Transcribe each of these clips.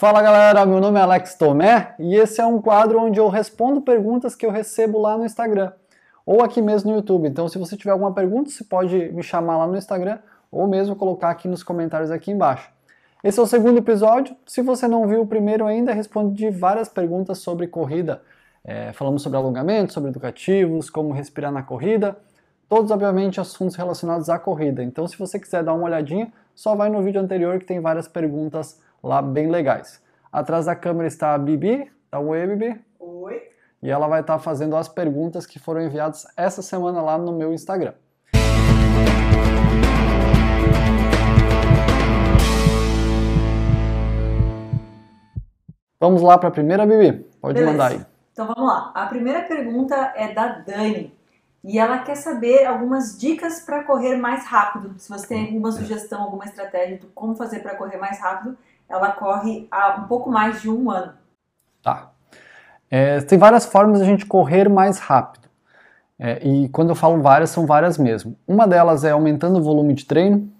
Fala galera, meu nome é Alex Tomé e esse é um quadro onde eu respondo perguntas que eu recebo lá no Instagram ou aqui mesmo no YouTube. Então, se você tiver alguma pergunta, você pode me chamar lá no Instagram ou mesmo colocar aqui nos comentários aqui embaixo. Esse é o segundo episódio. Se você não viu o primeiro ainda, respondi várias perguntas sobre corrida. É, falamos sobre alongamento, sobre educativos, como respirar na corrida. Todos, obviamente, assuntos relacionados à corrida. Então, se você quiser dar uma olhadinha, só vai no vídeo anterior que tem várias perguntas lá bem legais. Atrás da câmera está a Bibi. Dá um oi, Bibi. Oi. E ela vai estar fazendo as perguntas que foram enviadas essa semana lá no meu Instagram. Vamos lá para a primeira, Bibi? Pode Beleza. mandar aí. Então vamos lá. A primeira pergunta é da Dani. E ela quer saber algumas dicas para correr mais rápido. Se você tem alguma sugestão, alguma estratégia de como fazer para correr mais rápido, ela corre há um pouco mais de um ano. Tá. É, tem várias formas de a gente correr mais rápido. É, e quando eu falo várias, são várias mesmo. Uma delas é aumentando o volume de treino.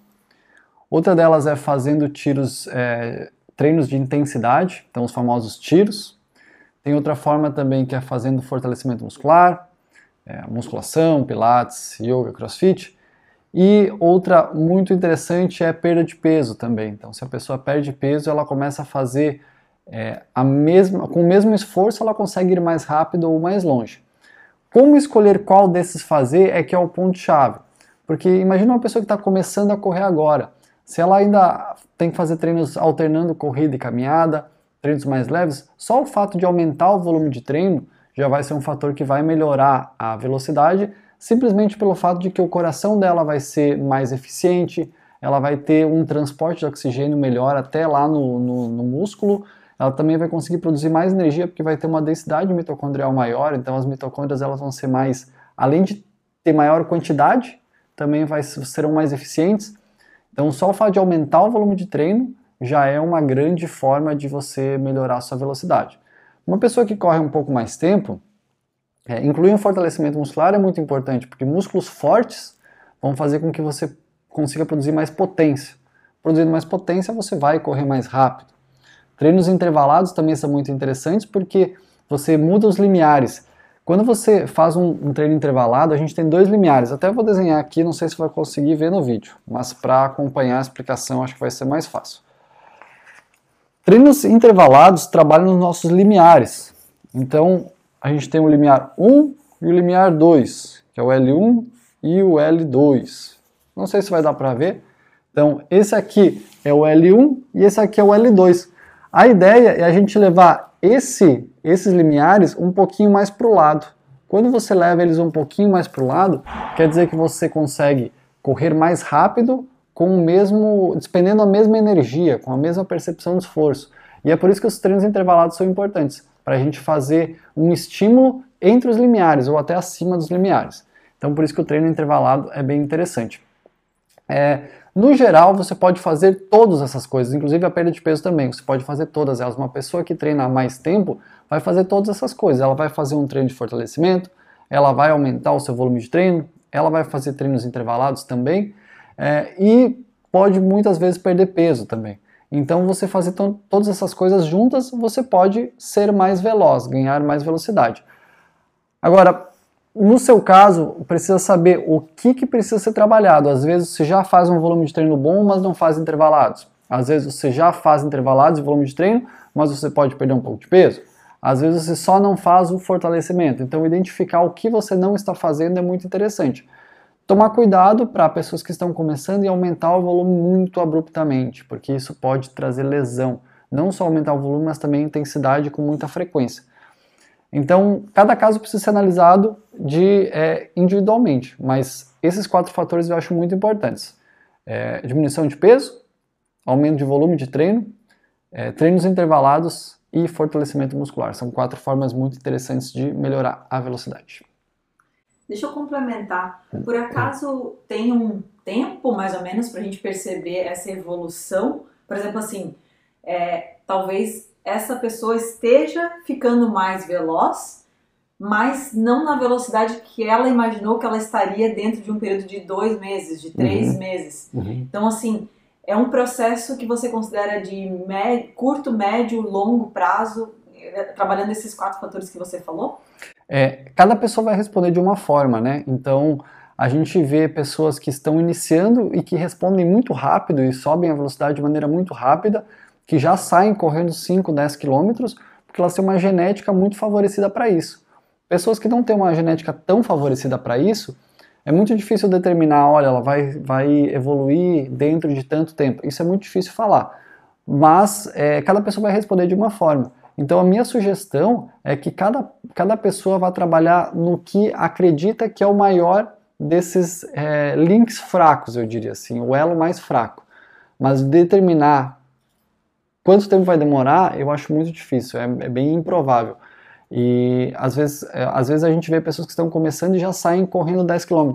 Outra delas é fazendo tiros, é, treinos de intensidade, então os famosos tiros. Tem outra forma também que é fazendo fortalecimento muscular, é, musculação, pilates, yoga, crossfit. E outra muito interessante é perda de peso também. Então, se a pessoa perde peso, ela começa a fazer é, a mesma, com o mesmo esforço, ela consegue ir mais rápido ou mais longe. Como escolher qual desses fazer é que é o ponto-chave. Porque imagina uma pessoa que está começando a correr agora. Se ela ainda tem que fazer treinos alternando corrida e caminhada, treinos mais leves, só o fato de aumentar o volume de treino já vai ser um fator que vai melhorar a velocidade, simplesmente pelo fato de que o coração dela vai ser mais eficiente, ela vai ter um transporte de oxigênio melhor até lá no, no, no músculo, ela também vai conseguir produzir mais energia porque vai ter uma densidade mitocondrial maior, então as mitocôndrias elas vão ser mais, além de ter maior quantidade, também vai, serão mais eficientes. Então só o fato de aumentar o volume de treino já é uma grande forma de você melhorar a sua velocidade. Uma pessoa que corre um pouco mais tempo, é, incluir um fortalecimento muscular é muito importante, porque músculos fortes vão fazer com que você consiga produzir mais potência. Produzindo mais potência, você vai correr mais rápido. Treinos intervalados também são muito interessantes porque você muda os limiares. Quando você faz um, um treino intervalado, a gente tem dois limiares. Até vou desenhar aqui, não sei se vai conseguir ver no vídeo, mas para acompanhar a explicação acho que vai ser mais fácil. Treinos intervalados trabalham nos nossos limiares. Então, a gente tem o limiar 1 e o limiar 2, que é o L1 e o L2. Não sei se vai dar para ver. Então, esse aqui é o L1 e esse aqui é o L2. A ideia é a gente levar esse, esses limiares um pouquinho mais para o lado. Quando você leva eles um pouquinho mais para o lado, quer dizer que você consegue correr mais rápido com o mesmo, despendendo a mesma energia, com a mesma percepção de esforço. E é por isso que os treinos intervalados são importantes, para a gente fazer um estímulo entre os limiares ou até acima dos limiares. Então, por isso que o treino intervalado é bem interessante. É, no geral, você pode fazer todas essas coisas, inclusive a perda de peso também. Você pode fazer todas elas. Uma pessoa que treina há mais tempo vai fazer todas essas coisas. Ela vai fazer um treino de fortalecimento, ela vai aumentar o seu volume de treino, ela vai fazer treinos intervalados também é, e pode muitas vezes perder peso também. Então, você fazer todas essas coisas juntas, você pode ser mais veloz, ganhar mais velocidade. Agora, no seu caso, precisa saber o que, que precisa ser trabalhado. Às vezes você já faz um volume de treino bom, mas não faz intervalados. Às vezes você já faz intervalados e volume de treino, mas você pode perder um pouco de peso. Às vezes você só não faz o fortalecimento. Então, identificar o que você não está fazendo é muito interessante. Tomar cuidado para pessoas que estão começando e aumentar o volume muito abruptamente, porque isso pode trazer lesão. Não só aumentar o volume, mas também intensidade com muita frequência. Então, cada caso precisa ser analisado de, é, individualmente, mas esses quatro fatores eu acho muito importantes: é, diminuição de peso, aumento de volume de treino, é, treinos intervalados e fortalecimento muscular. São quatro formas muito interessantes de melhorar a velocidade. Deixa eu complementar. Por acaso tem um tempo, mais ou menos, para a gente perceber essa evolução? Por exemplo, assim, é, talvez essa pessoa esteja ficando mais veloz, mas não na velocidade que ela imaginou que ela estaria dentro de um período de dois meses, de três uhum. meses. Uhum. Então, assim, é um processo que você considera de médio, curto, médio, longo prazo, eh, trabalhando esses quatro fatores que você falou? É, cada pessoa vai responder de uma forma, né? Então, a gente vê pessoas que estão iniciando e que respondem muito rápido e sobem a velocidade de maneira muito rápida, que já saem correndo 5, 10 quilômetros, porque elas têm uma genética muito favorecida para isso. Pessoas que não têm uma genética tão favorecida para isso, é muito difícil determinar, olha, ela vai, vai evoluir dentro de tanto tempo. Isso é muito difícil falar. Mas é, cada pessoa vai responder de uma forma. Então a minha sugestão é que cada, cada pessoa vá trabalhar no que acredita que é o maior desses é, links fracos, eu diria assim, o elo mais fraco. Mas determinar quanto tempo vai demorar, eu acho muito difícil, é, é bem improvável. E às vezes, é, às vezes a gente vê pessoas que estão começando e já saem correndo 10 km,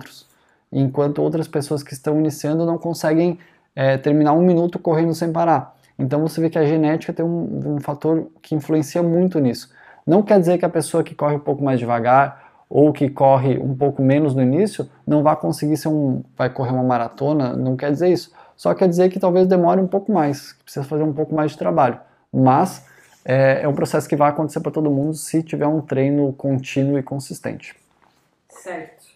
enquanto outras pessoas que estão iniciando não conseguem é, terminar um minuto correndo sem parar. Então você vê que a genética tem um, um fator que influencia muito nisso. Não quer dizer que a pessoa que corre um pouco mais devagar ou que corre um pouco menos no início não vai conseguir ser um, vai correr uma maratona, não quer dizer isso. Só quer dizer que talvez demore um pouco mais, que precisa fazer um pouco mais de trabalho. Mas é, é um processo que vai acontecer para todo mundo se tiver um treino contínuo e consistente. Certo.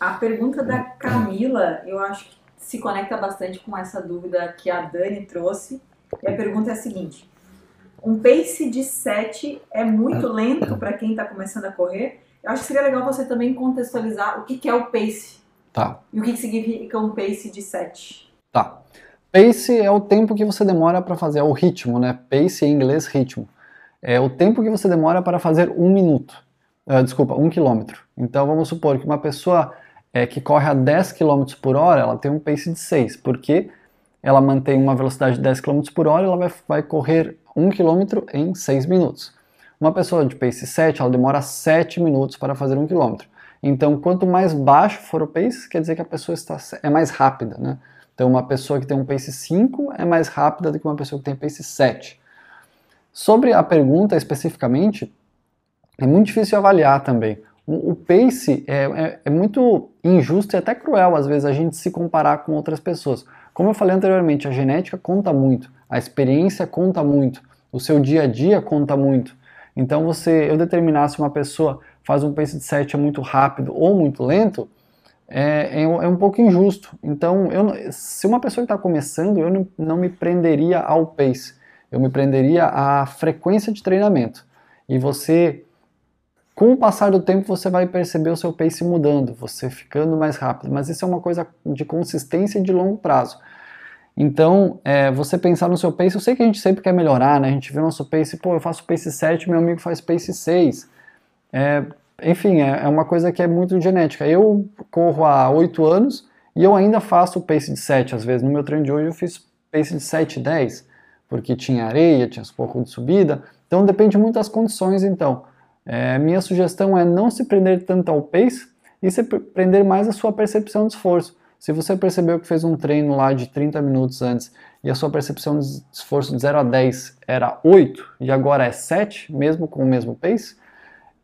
A pergunta da Camila, eu acho que se conecta bastante com essa dúvida que a Dani trouxe. E a pergunta é a seguinte: um pace de 7 é muito lento para quem está começando a correr? Eu acho que seria legal você também contextualizar o que, que é o pace. Tá. E o que, que significa um pace de 7. Tá. Pace é o tempo que você demora para fazer, é o ritmo, né? Pace em inglês, ritmo. É o tempo que você demora para fazer um minuto. Uh, desculpa, um quilômetro. Então vamos supor que uma pessoa é, que corre a 10 km por hora, ela tem um pace de 6, porque ela mantém uma velocidade de 10 km por hora, ela vai, vai correr 1 km em 6 minutos. Uma pessoa de pace 7, ela demora 7 minutos para fazer 1 km. Então, quanto mais baixo for o pace, quer dizer que a pessoa está, é mais rápida, né? Então, uma pessoa que tem um pace 5 é mais rápida do que uma pessoa que tem pace 7. Sobre a pergunta especificamente, é muito difícil avaliar também. O, pace é, é, é, muito injusto e até cruel, às vezes, a gente se comparar com outras pessoas. Como eu falei anteriormente, a genética conta muito, a experiência conta muito, o seu dia a dia conta muito. Então, você, eu determinar se uma pessoa faz um pace de 7 é muito rápido ou muito lento, é, é, é um pouco injusto. Então, eu, se uma pessoa está começando, eu não, não me prenderia ao pace, eu me prenderia à frequência de treinamento. E você, com o passar do tempo, você vai perceber o seu pace mudando, você ficando mais rápido. Mas isso é uma coisa de consistência e de longo prazo. Então, é, você pensar no seu pace, eu sei que a gente sempre quer melhorar, né? A gente vê o nosso pace, pô, eu faço pace 7, meu amigo faz pace 6. É, enfim, é, é uma coisa que é muito genética. Eu corro há 8 anos e eu ainda faço pace de 7 às vezes. No meu treino de hoje eu fiz pace de 7 e 10, porque tinha areia, tinha um pouco de subida. Então depende muito das condições, então. É, minha sugestão é não se prender tanto ao pace e se prender mais à sua percepção de esforço. Se você percebeu que fez um treino lá de 30 minutos antes e a sua percepção de esforço de 0 a 10 era 8 e agora é 7, mesmo com o mesmo pace,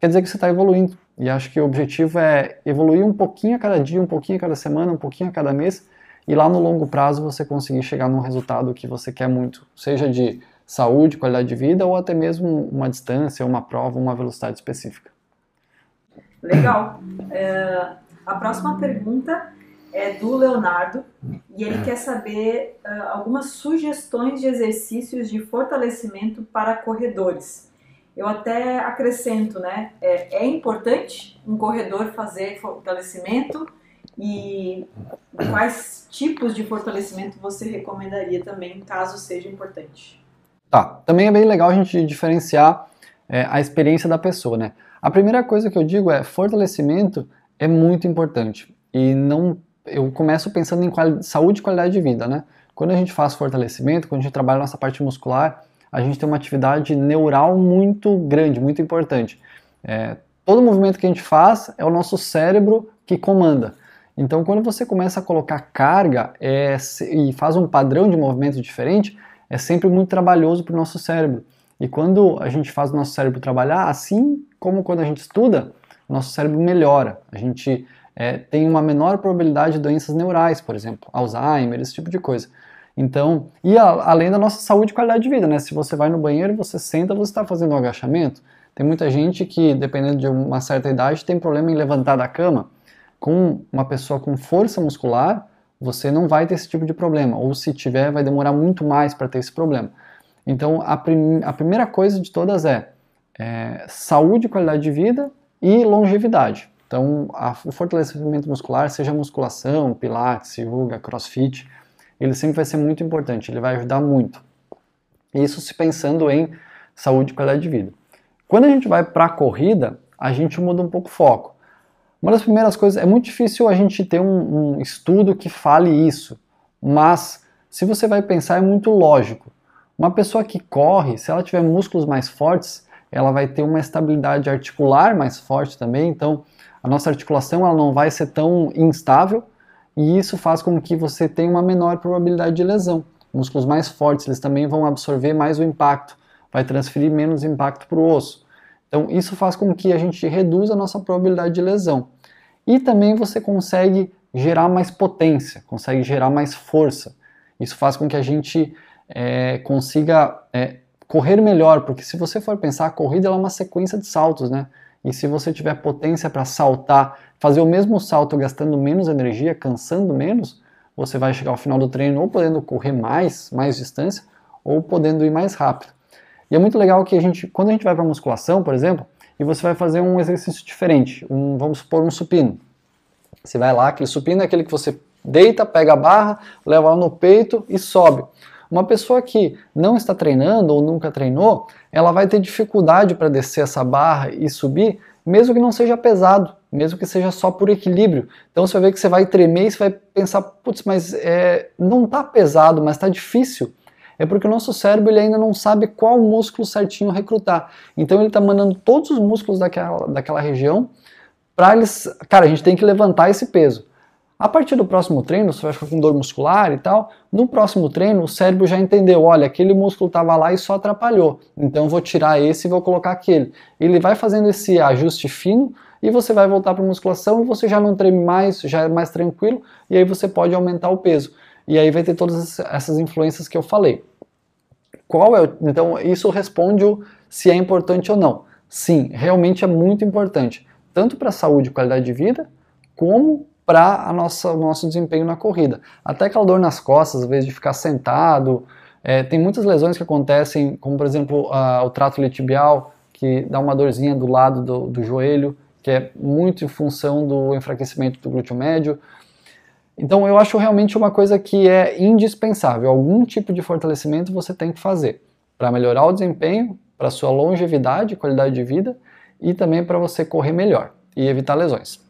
quer dizer que você está evoluindo. E acho que o objetivo é evoluir um pouquinho a cada dia, um pouquinho a cada semana, um pouquinho a cada mês, e lá no longo prazo você conseguir chegar num resultado que você quer muito, seja de saúde, qualidade de vida, ou até mesmo uma distância, uma prova, uma velocidade específica. Legal. É, a próxima pergunta é do Leonardo e ele quer saber uh, algumas sugestões de exercícios de fortalecimento para corredores. Eu até acrescento, né? É, é importante um corredor fazer fortalecimento e quais tipos de fortalecimento você recomendaria também, caso seja importante? Tá, também é bem legal a gente diferenciar é, a experiência da pessoa, né? A primeira coisa que eu digo é fortalecimento é muito importante e não eu começo pensando em saúde e qualidade de vida, né? Quando a gente faz fortalecimento, quando a gente trabalha nossa parte muscular, a gente tem uma atividade neural muito grande, muito importante. É, todo movimento que a gente faz é o nosso cérebro que comanda. Então, quando você começa a colocar carga é, e faz um padrão de movimento diferente, é sempre muito trabalhoso para o nosso cérebro. E quando a gente faz o nosso cérebro trabalhar, assim como quando a gente estuda, nosso cérebro melhora. A gente é, tem uma menor probabilidade de doenças neurais, por exemplo, Alzheimer, esse tipo de coisa. Então, e a, além da nossa saúde e qualidade de vida, né? Se você vai no banheiro, você senta, você está fazendo um agachamento. Tem muita gente que, dependendo de uma certa idade, tem problema em levantar da cama. Com uma pessoa com força muscular, você não vai ter esse tipo de problema, ou se tiver, vai demorar muito mais para ter esse problema. Então, a, prim a, primeira coisa de todas é, é saúde, qualidade de vida e longevidade. Então, a, o fortalecimento muscular, seja musculação, pilates, yoga, crossfit, ele sempre vai ser muito importante, ele vai ajudar muito. Isso se pensando em saúde e qualidade de vida. Quando a gente vai para a corrida, a gente muda um pouco o foco. Uma das primeiras coisas, é muito difícil a gente ter um, um estudo que fale isso, mas se você vai pensar, é muito lógico. Uma pessoa que corre, se ela tiver músculos mais fortes, ela vai ter uma estabilidade articular mais forte também, então a nossa articulação ela não vai ser tão instável, e isso faz com que você tenha uma menor probabilidade de lesão. Músculos mais fortes, eles também vão absorver mais o impacto, vai transferir menos impacto para o osso. Então, isso faz com que a gente reduza a nossa probabilidade de lesão. E também você consegue gerar mais potência, consegue gerar mais força. Isso faz com que a gente é, consiga é, correr melhor, porque se você for pensar, a corrida é uma sequência de saltos, né? E se você tiver potência para saltar, fazer o mesmo salto gastando menos energia, cansando menos, você vai chegar ao final do treino ou podendo correr mais, mais distância, ou podendo ir mais rápido. E é muito legal que a gente, quando a gente vai para musculação, por exemplo, e você vai fazer um exercício diferente, um, vamos supor um supino. Você vai lá, aquele supino é aquele que você deita, pega a barra, leva ela no peito e sobe. Uma pessoa que não está treinando ou nunca treinou, ela vai ter dificuldade para descer essa barra e subir, mesmo que não seja pesado, mesmo que seja só por equilíbrio. Então você vai ver que você vai tremer e você vai pensar, putz, mas é, não está pesado, mas está difícil. É porque o nosso cérebro ele ainda não sabe qual músculo certinho recrutar. Então ele está mandando todos os músculos daquela, daquela região para eles. Cara, a gente tem que levantar esse peso. A partir do próximo treino, você vai ficar com dor muscular e tal. No próximo treino, o cérebro já entendeu: olha, aquele músculo estava lá e só atrapalhou. Então vou tirar esse e vou colocar aquele. Ele vai fazendo esse ajuste fino e você vai voltar para a musculação e você já não treme mais, já é mais tranquilo e aí você pode aumentar o peso. E aí vai ter todas essas influências que eu falei. Qual é? Então isso responde o se é importante ou não. Sim, realmente é muito importante, tanto para a saúde e qualidade de vida, como para o nosso desempenho na corrida. Até aquela dor nas costas, às vezes de ficar sentado. É, tem muitas lesões que acontecem, como por exemplo a, o trato iliotibial, que dá uma dorzinha do lado do, do joelho, que é muito em função do enfraquecimento do glúteo médio. Então eu acho realmente uma coisa que é indispensável. Algum tipo de fortalecimento você tem que fazer para melhorar o desempenho, para sua longevidade, qualidade de vida e também para você correr melhor e evitar lesões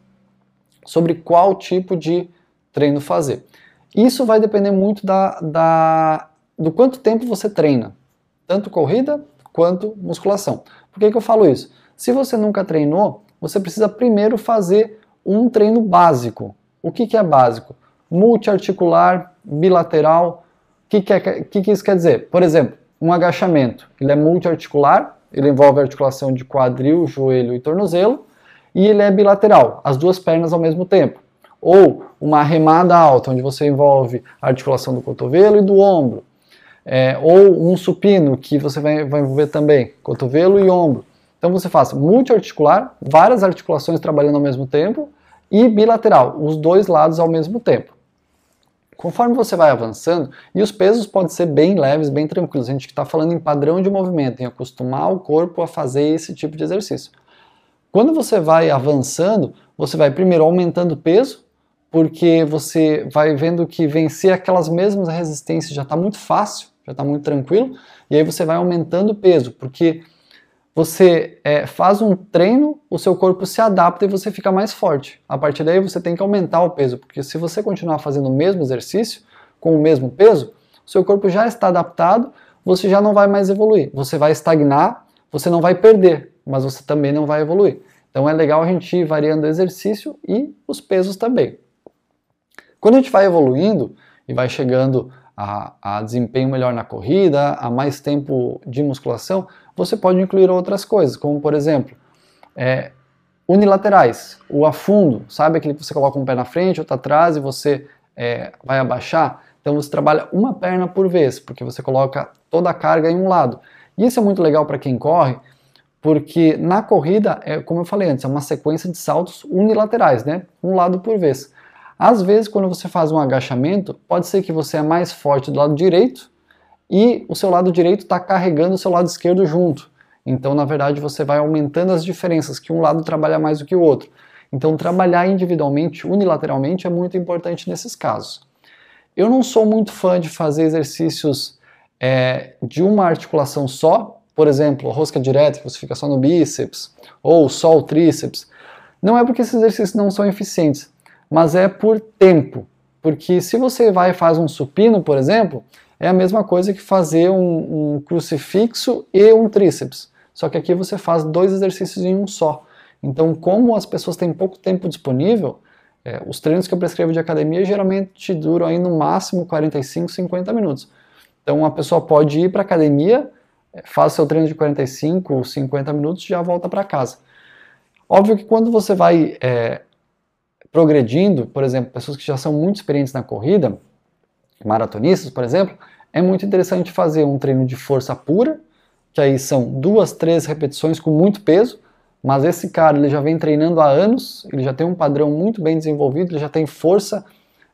sobre qual tipo de treino fazer. Isso vai depender muito da, da, do quanto tempo você treina, tanto corrida quanto musculação. Por que, que eu falo isso? Se você nunca treinou, você precisa primeiro fazer um treino básico. O que, que é básico? Multiarticular, bilateral. O que, que, é, que, que isso quer dizer? Por exemplo, um agachamento. Ele é multiarticular, ele envolve a articulação de quadril, joelho e tornozelo e ele é bilateral, as duas pernas ao mesmo tempo. Ou uma remada alta, onde você envolve a articulação do cotovelo e do ombro. É, ou um supino, que você vai, vai envolver também cotovelo e ombro. Então você faz multiarticular, várias articulações trabalhando ao mesmo tempo, e bilateral, os dois lados ao mesmo tempo. Conforme você vai avançando, e os pesos podem ser bem leves, bem tranquilos, a gente está falando em padrão de movimento, em acostumar o corpo a fazer esse tipo de exercício. Quando você vai avançando, você vai primeiro aumentando o peso, porque você vai vendo que vencer aquelas mesmas resistências já está muito fácil, já está muito tranquilo, e aí você vai aumentando o peso, porque você é, faz um treino, o seu corpo se adapta e você fica mais forte. A partir daí você tem que aumentar o peso, porque se você continuar fazendo o mesmo exercício, com o mesmo peso, o seu corpo já está adaptado, você já não vai mais evoluir. Você vai estagnar, você não vai perder, mas você também não vai evoluir. Então é legal a gente ir variando o exercício e os pesos também. Quando a gente vai evoluindo e vai chegando a, a, desempenho melhor na corrida, a mais tempo de musculação, você pode incluir outras coisas, como por exemplo, é, unilaterais, o afundo, sabe aquele que você coloca um pé na frente, outro atrás e você é, vai abaixar? Então você trabalha uma perna por vez, porque você coloca toda a carga em um lado. E isso é muito legal para quem corre, porque na corrida, é, como eu falei antes, é uma sequência de saltos unilaterais, né? Um lado por vez. Às vezes, quando você faz um agachamento, pode ser que você é mais forte do lado direito e o seu lado direito está carregando o seu lado esquerdo junto. Então, na verdade, você vai aumentando as diferenças, que um lado trabalha mais do que o outro. Então, trabalhar individualmente, unilateralmente, é muito importante nesses casos. Eu não sou muito fã de fazer exercícios é, de uma articulação só, por exemplo, rosca direta, que você fica só no bíceps, ou só o tríceps. Não é porque esses exercícios não são eficientes, mas é por tempo. Porque se você vai e faz um supino, por exemplo, é a mesma coisa que fazer um, um crucifixo e um tríceps. Só que aqui você faz dois exercícios em um só. Então, como as pessoas têm pouco tempo disponível, é, os treinos que eu prescrevo de academia geralmente duram aí no máximo 45, 50 minutos. Então, a pessoa pode ir para a academia, é, faz seu treino de 45, 50 minutos e já volta para casa. Óbvio que quando você vai é, progredindo, por exemplo, pessoas que já são muito experientes na corrida, maratonistas, por exemplo, é muito interessante fazer um treino de força pura, que aí são duas, três repetições com muito peso, mas esse cara ele já vem treinando há anos, ele já tem um padrão muito bem desenvolvido, ele já tem força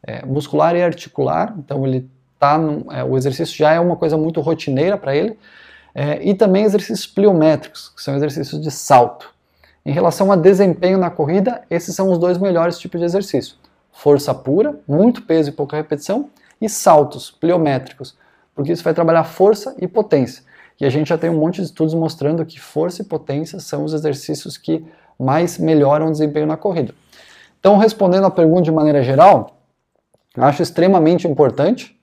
é, muscular e articular, então ele tá no, é, o exercício já é uma coisa muito rotineira para ele, é, e também exercícios pliométricos, que são exercícios de salto. Em relação a desempenho na corrida, esses são os dois melhores tipos de exercício: força pura, muito peso e pouca repetição, e saltos pliométricos, porque isso vai trabalhar força e potência. E a gente já tem um monte de estudos mostrando que força e potência são os exercícios que mais melhoram o desempenho na corrida. Então, respondendo a pergunta de maneira geral, acho extremamente importante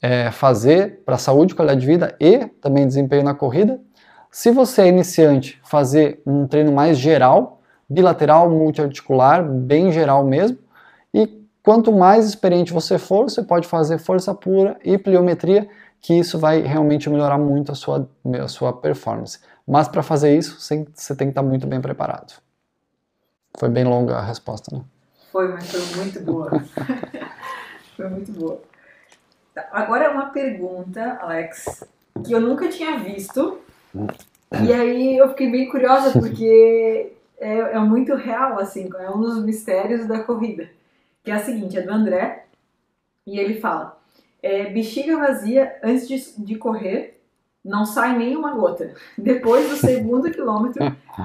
é, fazer para saúde, qualidade de vida e também desempenho na corrida. Se você é iniciante, fazer um treino mais geral, bilateral, multiarticular, bem geral mesmo. E quanto mais experiente você for, você pode fazer força pura e pliometria, que isso vai realmente melhorar muito a sua, a sua performance. Mas para fazer isso, você tem que estar muito bem preparado. Foi bem longa a resposta, né? Foi, mas foi muito boa. foi muito boa. Tá, agora uma pergunta, Alex, que eu nunca tinha visto. E aí eu fiquei bem curiosa porque é, é muito real, assim, é um dos mistérios da corrida. Que é a seguinte, é do André, e ele fala: é, bexiga vazia antes de, de correr, não sai nenhuma gota. Depois do segundo quilômetro,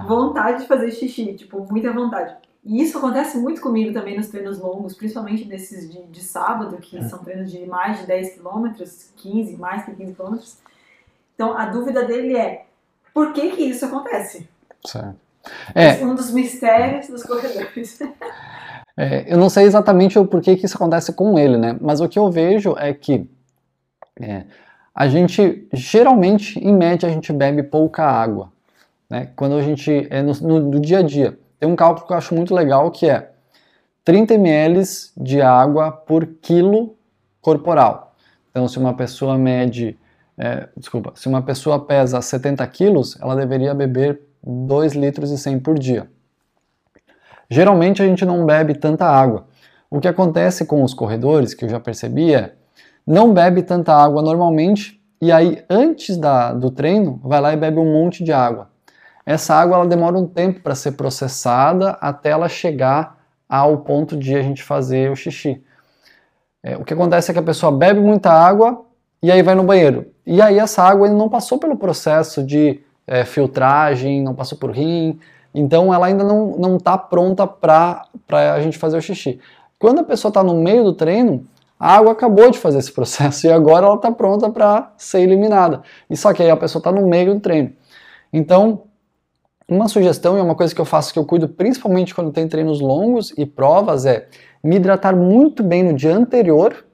vontade de fazer xixi, tipo, muita vontade. E isso acontece muito comigo também nos treinos longos, principalmente nesses de, de sábado, que são treinos de mais de 10 quilômetros, 15, mais que 15 quilômetros. Então a dúvida dele é: por que que isso acontece? Certo. É, um dos mistérios dos corredores. É, eu não sei exatamente o porquê que isso acontece com ele, né? Mas o que eu vejo é que é, a gente, geralmente, em média, a gente bebe pouca água. Né? Quando a gente, é no, no, no dia a dia. Tem um cálculo que eu acho muito legal que é 30 ml de água por quilo corporal. Então, se uma pessoa mede, é, desculpa, se uma pessoa pesa 70 quilos, ela deveria beber 2 litros e 100 por dia. Geralmente a gente não bebe tanta água. O que acontece com os corredores, que eu já percebi, é não bebe tanta água normalmente e aí antes da, do treino vai lá e bebe um monte de água. Essa água ela demora um tempo para ser processada até ela chegar ao ponto de a gente fazer o xixi. É, o que acontece é que a pessoa bebe muita água e aí vai no banheiro. E aí essa água não passou pelo processo de é, filtragem, não passou por rim, então ela ainda não está pronta para a gente fazer o xixi. Quando a pessoa está no meio do treino, a água acabou de fazer esse processo e agora ela está pronta para ser eliminada. E só que aí a pessoa está no meio do treino. Então, uma sugestão e uma coisa que eu faço que eu cuido principalmente quando tem treinos longos e provas é me hidratar muito bem no dia anterior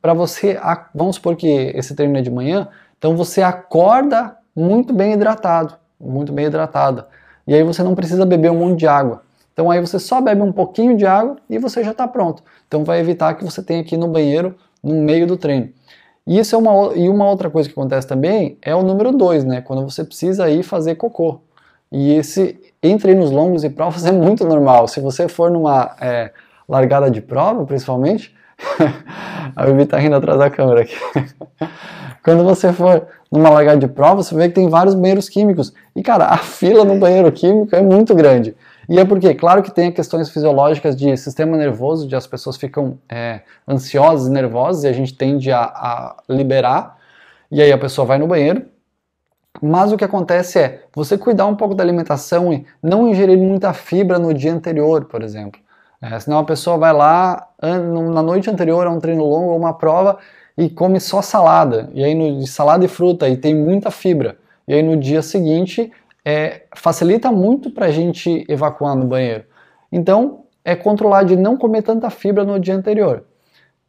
para você, vamos supor que esse treino é de manhã, então você acorda muito bem hidratado, muito bem hidratada. E aí você não precisa beber um monte de água. Então aí você só bebe um pouquinho de água e você já está pronto. Então vai evitar que você tenha que ir no banheiro no meio do treino. E isso é uma, e uma outra coisa que acontece também é o número 2, né? Quando você precisa ir fazer cocô. E esse em treinos longos e provas é muito normal. Se você for numa é, largada de prova, principalmente, a Bibi tá rindo atrás da câmera aqui. Quando você for numa largada de prova, você vê que tem vários banheiros químicos. E, cara, a fila no banheiro químico é muito grande. E é porque, claro que tem questões fisiológicas de sistema nervoso, de as pessoas ficam é, ansiosas e nervosas, e a gente tende a, a liberar, e aí a pessoa vai no banheiro. Mas o que acontece é você cuidar um pouco da alimentação e não ingerir muita fibra no dia anterior, por exemplo. É, senão a pessoa vai lá na noite anterior a um treino longo ou uma prova e come só salada, e aí no, salada e fruta, e tem muita fibra. E aí no dia seguinte é, facilita muito para a gente evacuar no banheiro. Então é controlar de não comer tanta fibra no dia anterior.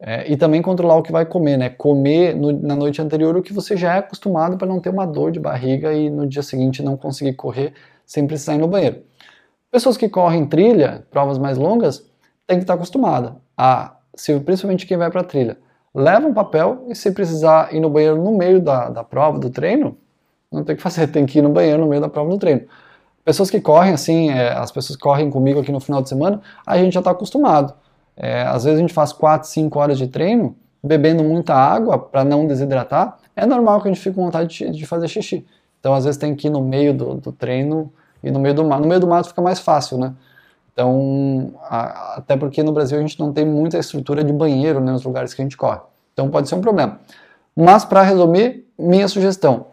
É, e também controlar o que vai comer, né? Comer no, na noite anterior o que você já é acostumado para não ter uma dor de barriga e no dia seguinte não conseguir correr sem precisar ir no banheiro. Pessoas que correm trilha, provas mais longas, tem que estar acostumada a, se, principalmente quem vai para trilha, leva um papel e se precisar ir no banheiro no meio da, da prova, do treino, não tem que fazer, tem que ir no banheiro no meio da prova do treino. Pessoas que correm assim, é, as pessoas que correm comigo aqui no final de semana, a gente já está acostumado. É, às vezes a gente faz 4, 5 horas de treino, bebendo muita água para não desidratar, é normal que a gente fique com vontade de, de fazer xixi. Então às vezes tem que ir no meio do, do treino e no meio do mato. No meio do mato fica mais fácil, né? Então, a, até porque no Brasil a gente não tem muita estrutura de banheiro né, nos lugares que a gente corre. Então pode ser um problema. Mas para resumir, minha sugestão: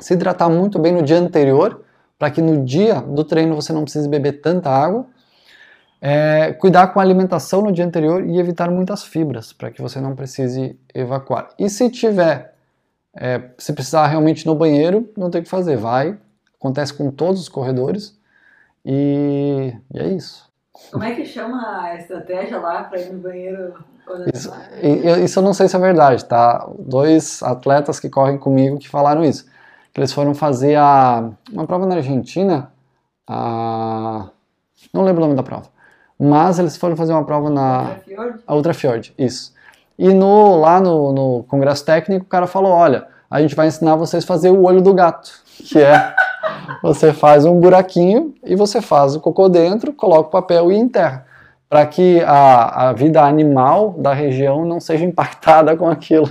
se hidratar muito bem no dia anterior, para que no dia do treino você não precise beber tanta água. É, cuidar com a alimentação no dia anterior e evitar muitas fibras, para que você não precise evacuar. E se tiver, é, se precisar realmente no banheiro, não tem o que fazer, vai. Acontece com todos os corredores e, e é isso. Como é que chama a estratégia lá para ir no banheiro? Isso, isso eu não sei se é verdade, tá? Dois atletas que correm comigo que falaram isso. Que eles foram fazer a, uma prova na Argentina, a, não lembro o nome da prova, mas eles foram fazer uma prova na Ultrafjord? a Ultrafjord, isso. E no, lá no, no congresso técnico o cara falou, olha, a gente vai ensinar vocês a fazer o olho do gato, que é você faz um buraquinho e você faz o cocô dentro, coloca o papel e enterra, para que a, a vida animal da região não seja impactada com aquilo.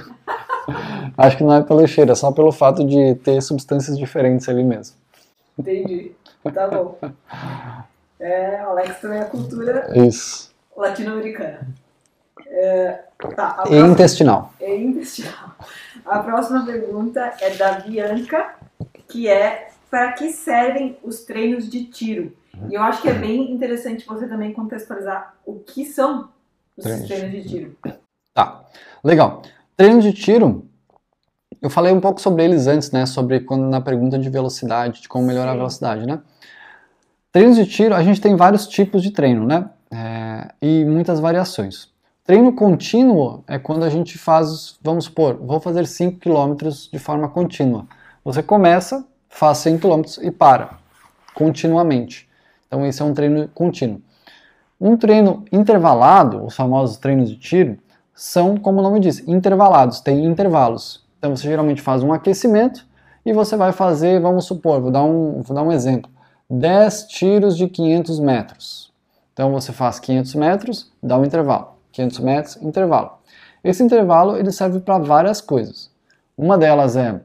Acho que não é pelo cheiro, é só pelo fato de ter substâncias diferentes ali mesmo. Entendi. Tá bom. É, Alex também é cultura latino-americana. É, tá, E intestinal. É intestinal. A próxima pergunta é da Bianca, que é para que servem os treinos de tiro? E eu acho que é bem interessante você também contextualizar o que são os Treinos. treinos de tiro. Tá, legal. Treinos de tiro, eu falei um pouco sobre eles antes, né? Sobre quando na pergunta de velocidade, de como melhorar a Sim. velocidade, né? Treinos de tiro, a gente tem vários tipos de treino, né? É, e muitas variações. Treino contínuo é quando a gente faz, vamos supor, vou fazer 5 km de forma contínua. Você começa, faz 100 km e para, continuamente. Então esse é um treino contínuo. Um treino intervalado, os famosos treinos de tiro, são, como o nome diz, intervalados, tem intervalos. Então você geralmente faz um aquecimento e você vai fazer, vamos supor, vou dar um, vou dar um exemplo, 10 tiros de 500 metros. Então você faz 500 metros, dá um intervalo, 500 metros, intervalo. Esse intervalo ele serve para várias coisas. Uma delas é,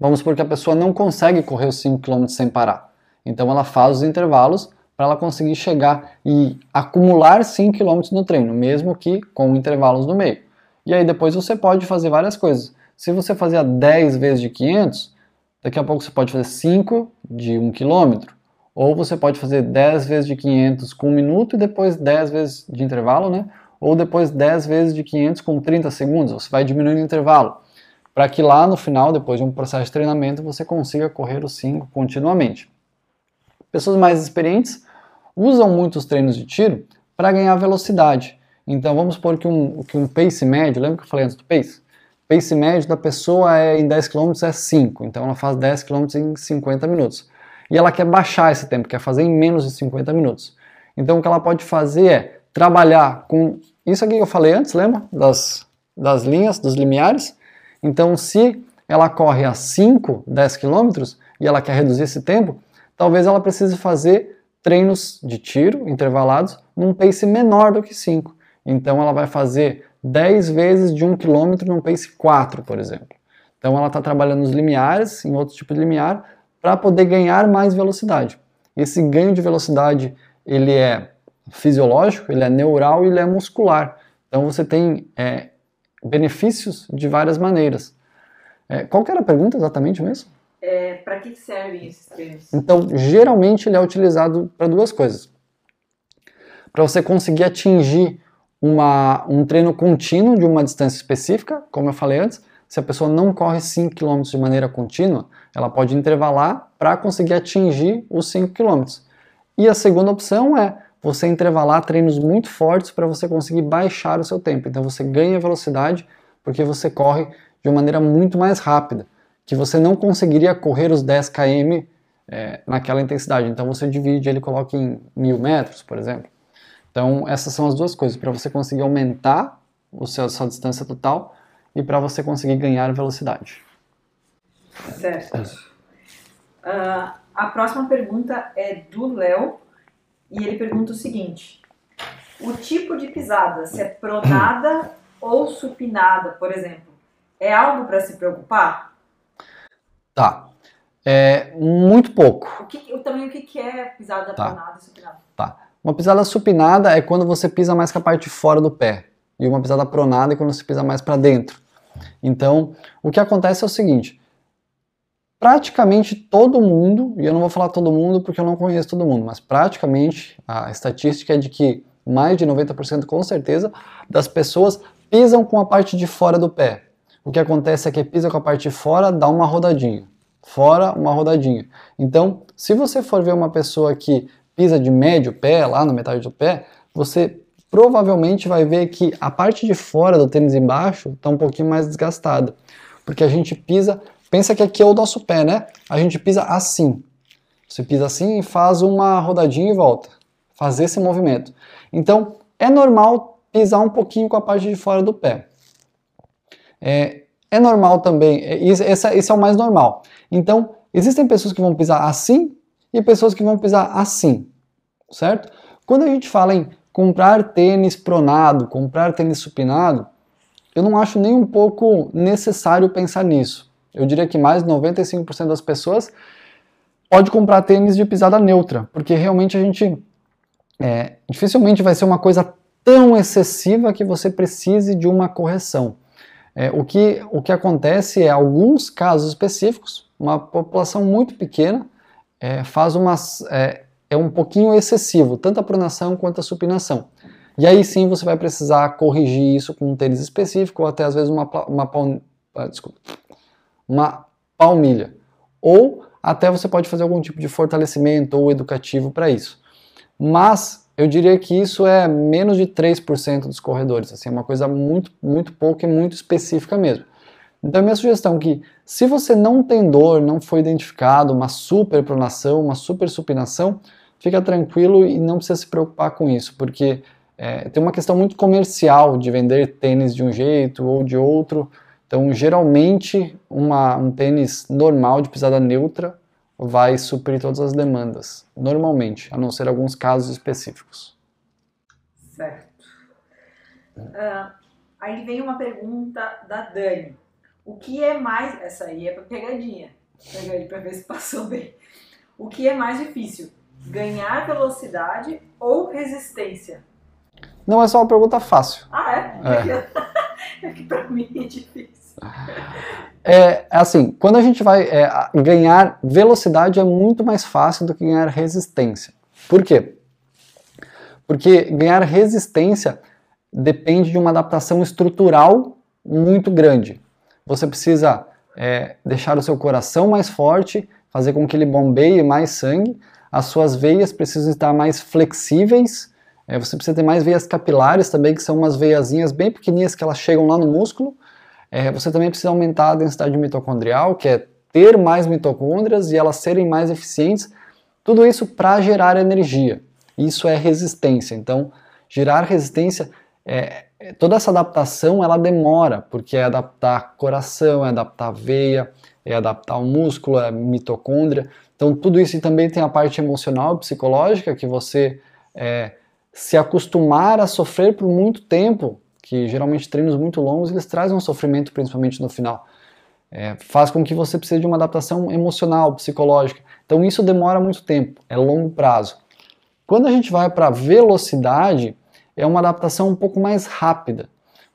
vamos supor que a pessoa não consegue correr os 5 km sem parar. Então ela faz os intervalos para ela conseguir chegar e acumular 5 km no treino, mesmo que com intervalos no meio. E aí depois você pode fazer várias coisas. Se você fazia 10 vezes de 500, daqui a pouco você pode fazer 5 de 1 km. Ou você pode fazer 10 vezes de 500 com 1 minuto e depois 10 vezes de intervalo, né? Ou depois 10 vezes de 500 com 30 segundos. Você vai diminuindo o intervalo. Para que lá no final, depois de um processo de treinamento, você consiga correr os 5 continuamente. Pessoas mais experientes usam muitos treinos de tiro para ganhar velocidade. Então vamos supor que um, que um pace médio, lembra que eu falei antes do pace? Pace médio da pessoa é, em 10 km é 5, então ela faz 10 km em 50 minutos. E ela quer baixar esse tempo, quer fazer em menos de 50 minutos. Então o que ela pode fazer é trabalhar com isso aqui que eu falei antes, lembra? Das, das linhas, dos limiares. Então se ela corre a 5, 10 km e ela quer reduzir esse tempo, talvez ela precise fazer treinos de tiro intervalados num pace menor do que 5. Então ela vai fazer 10 vezes de 1 km no pace 4, por exemplo. Então ela está trabalhando nos limiares, em outro tipo de limiar, para poder ganhar mais velocidade. Esse ganho de velocidade ele é fisiológico, ele é neural e ele é muscular. Então você tem é, benefícios de várias maneiras. É, qual que era a pergunta exatamente mesmo? É, para que servem esses treinos? Então, geralmente ele é utilizado para duas coisas. Para você conseguir atingir uma, um treino contínuo de uma distância específica, como eu falei antes, se a pessoa não corre 5 km de maneira contínua, ela pode intervalar para conseguir atingir os 5 km. E a segunda opção é você intervalar treinos muito fortes para você conseguir baixar o seu tempo. Então você ganha velocidade porque você corre de uma maneira muito mais rápida, que você não conseguiria correr os 10 km é, naquela intensidade. Então você divide ele coloca em mil metros, por exemplo. Então essas são as duas coisas para você conseguir aumentar o seu, a sua distância total e para você conseguir ganhar velocidade. Certo. Uh, a próxima pergunta é do Léo e ele pergunta o seguinte: o tipo de pisada, se é pronada ou supinada, por exemplo, é algo para se preocupar? Tá. É muito pouco. O que, também o que é pisada tá. pronada e supinada? Tá. Uma pisada supinada é quando você pisa mais com a parte de fora do pé. E uma pisada pronada é quando você pisa mais para dentro. Então, o que acontece é o seguinte: praticamente todo mundo, e eu não vou falar todo mundo porque eu não conheço todo mundo, mas praticamente a estatística é de que mais de 90% com certeza das pessoas pisam com a parte de fora do pé. O que acontece é que pisa com a parte de fora, dá uma rodadinha. Fora, uma rodadinha. Então, se você for ver uma pessoa que pisa de médio pé, lá na metade do pé, você provavelmente vai ver que a parte de fora do tênis embaixo está um pouquinho mais desgastada. Porque a gente pisa Pensa que aqui é o nosso pé, né? A gente pisa assim. Você pisa assim e faz uma rodadinha e volta. Faz esse movimento. Então, é normal pisar um pouquinho com a parte de fora do pé. É, é normal também, é, esse é o mais normal. Então, existem pessoas que vão pisar assim e pessoas que vão pisar assim, certo? Quando a gente fala em comprar tênis pronado, comprar tênis supinado, eu não acho nem um pouco necessário pensar nisso eu diria que mais de 95% das pessoas pode comprar tênis de pisada neutra, porque realmente a gente é, dificilmente vai ser uma coisa tão excessiva que você precise de uma correção. É, o, que, o que acontece é, alguns casos específicos, uma população muito pequena é, faz umas, é, é um pouquinho excessivo, tanto a pronação quanto a supinação. E aí sim você vai precisar corrigir isso com um tênis específico ou até às vezes uma, uma, ah, desculpa, uma palmilha. Ou até você pode fazer algum tipo de fortalecimento ou educativo para isso. Mas eu diria que isso é menos de 3% dos corredores, assim, é uma coisa muito, muito pouca e muito específica mesmo. Então, minha sugestão é que, se você não tem dor, não foi identificado uma superpronação, uma super supinação, fica tranquilo e não precisa se preocupar com isso, porque é, tem uma questão muito comercial de vender tênis de um jeito ou de outro, então, geralmente, uma, um tênis normal de pisada neutra vai suprir todas as demandas, normalmente, a não ser alguns casos específicos. Certo. Uh, aí vem uma pergunta da Dani. O que é mais. Essa aí é para pegadinha. Pega aí para ver se passou bem. O que é mais difícil? Ganhar velocidade ou resistência? Não, é só uma pergunta fácil. Ah, é? É, é que para mim é difícil. É, assim, quando a gente vai é, ganhar velocidade é muito mais fácil do que ganhar resistência. Por quê? Porque ganhar resistência depende de uma adaptação estrutural muito grande. Você precisa é, deixar o seu coração mais forte, fazer com que ele bombeie mais sangue, as suas veias precisam estar mais flexíveis, é, você precisa ter mais veias capilares também, que são umas veiazinhas bem pequenininhas que elas chegam lá no músculo, é, você também precisa aumentar a densidade mitocondrial, que é ter mais mitocôndrias e elas serem mais eficientes. Tudo isso para gerar energia. Isso é resistência. Então, gerar resistência, é, é, toda essa adaptação ela demora, porque é adaptar coração, é adaptar veia, é adaptar o músculo, é mitocôndria. Então, tudo isso e também tem a parte emocional e psicológica, que você é, se acostumar a sofrer por muito tempo, que geralmente treinos muito longos eles trazem um sofrimento principalmente no final. É, faz com que você precise de uma adaptação emocional, psicológica. Então isso demora muito tempo, é longo prazo. Quando a gente vai para velocidade, é uma adaptação um pouco mais rápida.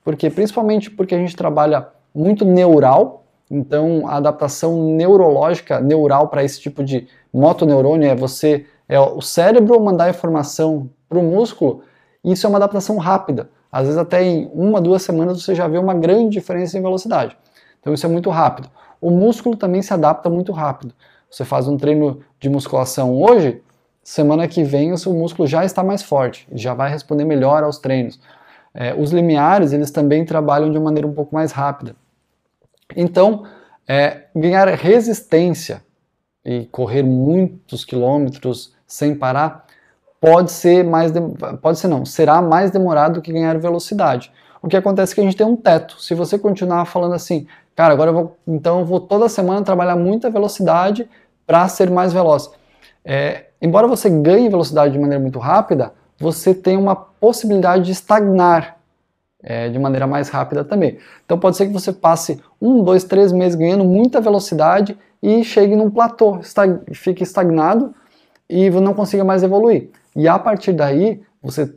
Porque principalmente porque a gente trabalha muito neural, então a adaptação neurológica, neural para esse tipo de motoneurônio é você é o cérebro mandar informação para o músculo, isso é uma adaptação rápida. Às vezes até em uma, duas semanas você já vê uma grande diferença em velocidade. Então isso é muito rápido. O músculo também se adapta muito rápido. Você faz um treino de musculação hoje, semana que vem o seu músculo já está mais forte, já vai responder melhor aos treinos. É, os limiares, eles também trabalham de maneira um pouco mais rápida. Então, é, ganhar resistência e correr muitos quilômetros sem parar pode ser mais, de, pode ser não, será mais demorado do que ganhar velocidade. O que acontece é que a gente tem um teto. Se você continuar falando assim, cara, agora eu vou, então eu vou toda semana trabalhar muita velocidade para ser mais veloz. É, embora você ganhe velocidade de maneira muito rápida, você tem uma possibilidade de estagnar é, de maneira mais rápida também. Então pode ser que você passe um, dois, três meses ganhando muita velocidade e chegue num platô, estag fique estagnado e não consiga mais evoluir. E a partir daí, você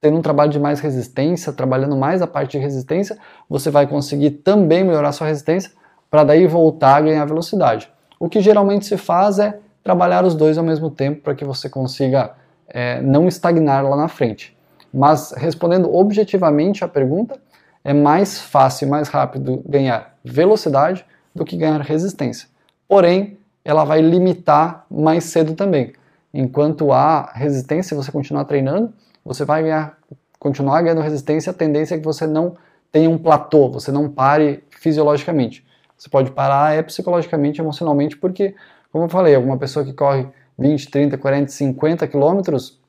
tendo um trabalho de mais resistência, trabalhando mais a parte de resistência, você vai conseguir também melhorar sua resistência para daí voltar a ganhar velocidade. O que geralmente se faz é trabalhar os dois ao mesmo tempo para que você consiga é, não estagnar lá na frente. Mas respondendo objetivamente a pergunta, é mais fácil e mais rápido ganhar velocidade do que ganhar resistência. Porém, ela vai limitar mais cedo também. Enquanto há resistência, você continuar treinando, você vai ganhar, continuar ganhando resistência, a tendência é que você não tenha um platô, você não pare fisiologicamente. Você pode parar é psicologicamente, emocionalmente, porque, como eu falei, alguma pessoa que corre 20, 30, 40, 50 quilômetros,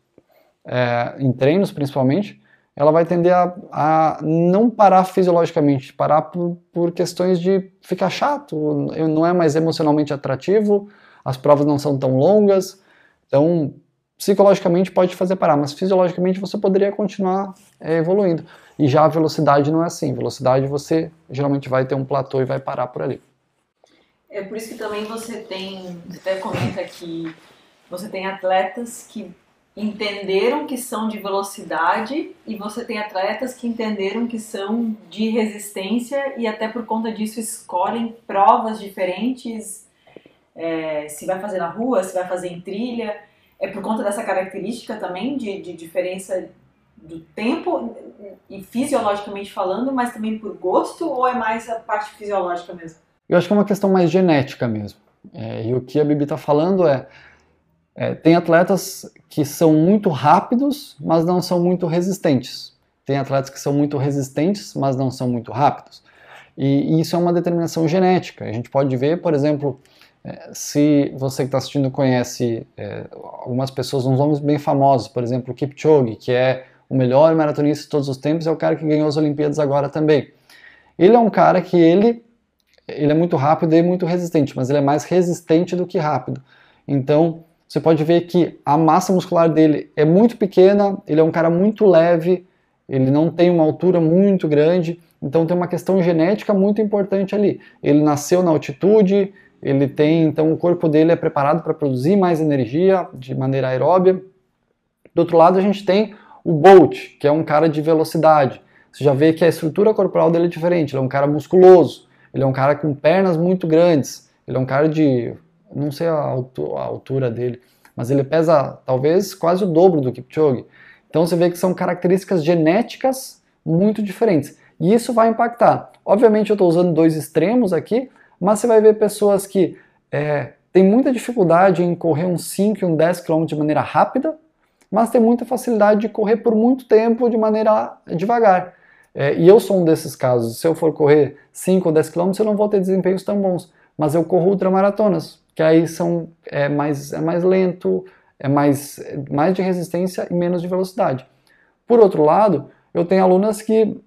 é, em treinos principalmente, ela vai tender a, a, não parar fisiologicamente, parar por, por questões de ficar chato, não é mais emocionalmente atrativo, as provas não são tão longas, então psicologicamente pode fazer parar, mas fisiologicamente você poderia continuar é, evoluindo. E já a velocidade não é assim, velocidade você geralmente vai ter um platô e vai parar por ali. É por isso que também você tem, você até comenta que você tem atletas que entenderam que são de velocidade e você tem atletas que entenderam que são de resistência e até por conta disso escolhem provas diferentes, é, se vai fazer na rua, se vai fazer em trilha. É por conta dessa característica também de, de diferença do tempo e fisiologicamente falando, mas também por gosto ou é mais a parte fisiológica mesmo? Eu acho que é uma questão mais genética mesmo. É, e o que a Bibi está falando é é, tem atletas que são muito rápidos, mas não são muito resistentes. Tem atletas que são muito resistentes, mas não são muito rápidos. E, e isso é uma determinação genética. A gente pode ver, por exemplo, se você que está assistindo conhece é, algumas pessoas, uns nomes bem famosos, por exemplo, o Kipchoge, que é o melhor maratonista de todos os tempos, é o cara que ganhou as Olimpíadas agora também. Ele é um cara que ele, ele é muito rápido e muito resistente, mas ele é mais resistente do que rápido. Então, você pode ver que a massa muscular dele é muito pequena, ele é um cara muito leve, ele não tem uma altura muito grande, então tem uma questão genética muito importante ali. Ele nasceu na altitude, ele tem, então o corpo dele é preparado para produzir mais energia de maneira aeróbia. Do outro lado a gente tem o Bolt, que é um cara de velocidade. Você já vê que a estrutura corporal dele é diferente, ele é um cara musculoso, ele é um cara com pernas muito grandes, ele é um cara de não sei a, altura dele, mas ele pesa talvez quase o dobro do Kipchoge. Então você vê que são características genéticas muito diferentes. E isso vai impactar. Obviamente eu estou usando dois extremos aqui, mas você vai ver pessoas que é, têm muita dificuldade em correr uns 5 e um 10 km de maneira rápida, mas tem muita facilidade de correr por muito tempo de maneira devagar. É, e eu sou um desses casos. Se eu for correr 5 ou 10 km, eu não vou ter desempenhos tão bons. Mas eu corro ultramaratonas, que aí são, é, mais, é mais lento, é mais, mais de resistência e menos de velocidade. Por outro lado, eu tenho alunas que,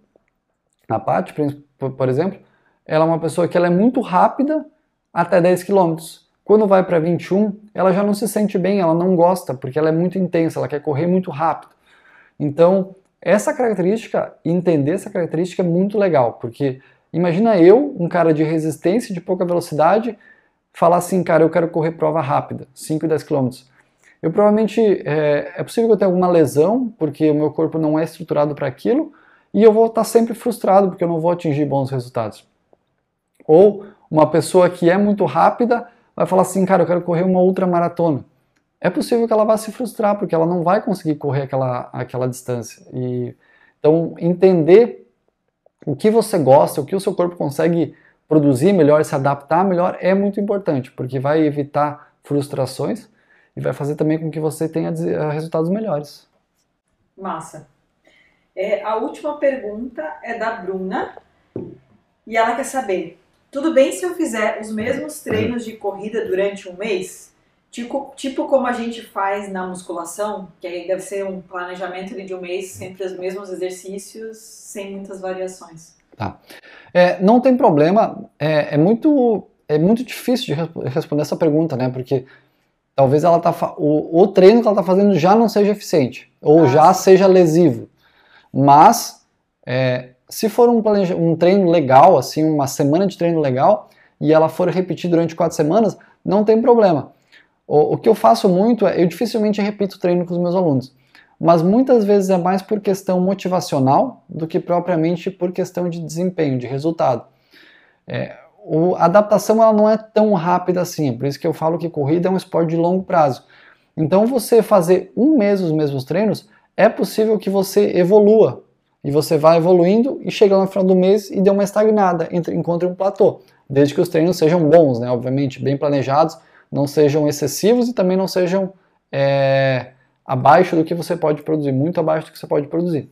a Paty, por exemplo, ela é uma pessoa que ela é muito rápida até 10 km. Quando vai para 21, ela já não se sente bem, ela não gosta, porque ela é muito intensa, ela quer correr muito rápido. Então, essa característica, entender essa característica é muito legal, porque imagina eu, um cara de resistência, de pouca velocidade, falar assim, cara, eu quero correr prova rápida, 5 e 10 km. Eu provavelmente, é, é, possível que eu tenha alguma lesão, porque o meu corpo não é estruturado para aquilo, e eu vou estar sempre frustrado, porque eu não vou atingir bons resultados. Ou uma pessoa que é muito rápida vai falar assim, cara, eu quero correr uma ultramaratona. É possível que ela vá se frustrar, porque ela não vai conseguir correr aquela, aquela distância. E, então, entender o que você gosta, o que o seu corpo consegue produzir melhor, se adaptar melhor, é muito importante, porque vai evitar frustrações e vai fazer também com que você tenha eh, resultados melhores. Massa. É, a última pergunta é da Bruna e ela quer saber: tudo bem se eu fizer os mesmos treinos de corrida durante um mês? Tipo, tipo como a gente faz na musculação, que aí deve ser um planejamento de um mês, sempre os mesmos exercícios, sem muitas variações. Tá. É, não tem problema, é, é, muito, é muito difícil de responder essa pergunta, né? Porque talvez ela tá o, o treino que ela está fazendo já não seja eficiente ou ah, já sim. seja lesivo. Mas é, se for um, um treino legal, assim, uma semana de treino legal, e ela for repetir durante quatro semanas, não tem problema. O, o que eu faço muito é, eu dificilmente repito treino com os meus alunos, mas muitas vezes é mais por questão motivacional do que propriamente por questão de desempenho, de resultado. É, o, a adaptação ela não é tão rápida assim, é por isso que eu falo que corrida é um esporte de longo prazo. Então, você fazer um mês os mesmos treinos, é possível que você evolua. E você vai evoluindo e chega no final do mês e dê uma estagnada, encontre um platô. Desde que os treinos sejam bons, né? obviamente, bem planejados, não sejam excessivos e também não sejam é, abaixo do que você pode produzir, muito abaixo do que você pode produzir.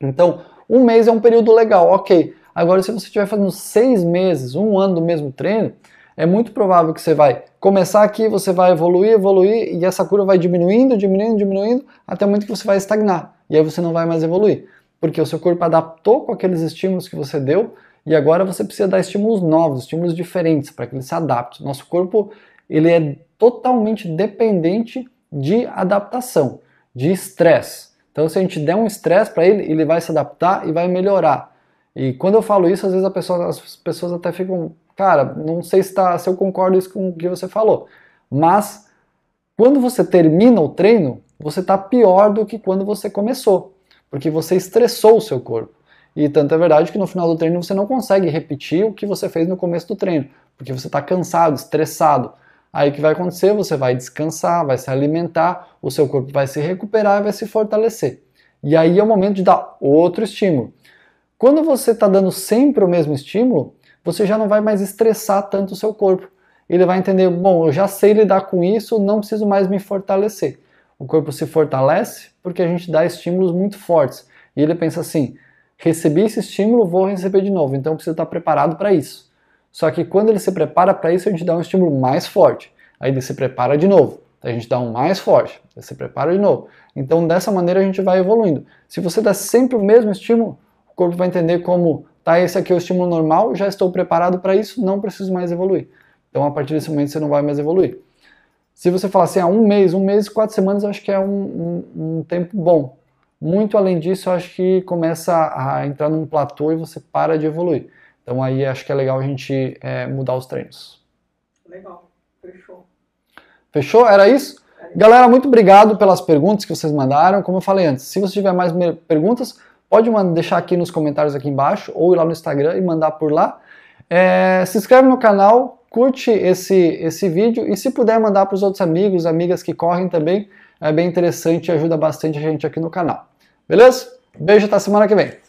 Então, um mês é um período legal, ok. Agora, se você estiver fazendo seis meses, um ano do mesmo treino, é muito provável que você vai começar aqui, você vai evoluir, evoluir, e essa curva vai diminuindo, diminuindo, diminuindo, até o momento que você vai estagnar. E aí você não vai mais evoluir. Porque o seu corpo adaptou com aqueles estímulos que você deu, e agora você precisa dar estímulos novos, estímulos diferentes, para que ele se adapte. Nosso corpo ele é totalmente dependente de adaptação, de estresse. Então, se a gente der um estresse para ele, ele vai se adaptar e vai melhorar. E quando eu falo isso, às vezes pessoa, as pessoas até ficam, cara, não sei se, tá, se eu concordo com o que você falou, mas quando você termina o treino, você está pior do que quando você começou, porque você estressou o seu corpo. E tanto é verdade que no final do treino você não consegue repetir o que você fez no começo do treino, porque você está cansado, estressado. Aí o que vai acontecer? Você vai descansar, vai se alimentar, o seu corpo vai se recuperar e vai se fortalecer. E aí é o momento de dar outro estímulo. Quando você está dando sempre o mesmo estímulo, você já não vai mais estressar tanto o seu corpo. Ele vai entender, bom, eu já sei lidar com isso, não preciso mais me fortalecer. O corpo se fortalece porque a gente dá estímulos muito fortes. E ele pensa assim: recebi esse estímulo, vou receber de novo, então eu preciso estar preparado para isso. Só que quando ele se prepara para isso, a gente dá um estímulo mais forte. Aí ele se prepara de novo. A gente dá um mais forte, ele se prepara de novo. Então dessa maneira a gente vai evoluindo. Se você dá sempre o mesmo estímulo, corpo vai entender como, tá, esse aqui é o estímulo normal, já estou preparado para isso, não preciso mais evoluir. Então, a partir desse momento, você não vai mais evoluir. Se você falar assim, ah, um mês, um mês e quatro semanas, eu acho que é um, um, um tempo bom. Muito além disso, eu acho que começa a entrar num platô e você para de evoluir. Então, aí acho que é legal a gente é, mudar os treinos. Legal, fechou. Fechou? Era isso? Galera, muito obrigado pelas perguntas que vocês mandaram. Como eu falei antes, se você tiver mais perguntas, pode deixar aqui nos comentários aqui embaixo ou ir lá no Instagram e mandar por lá. É, se inscreve no canal, curte esse, esse vídeo e se puder mandar para os outros amigos, amigas que correm também, é bem interessante e ajuda bastante a gente aqui no canal. Beleza? Beijo, até semana que vem.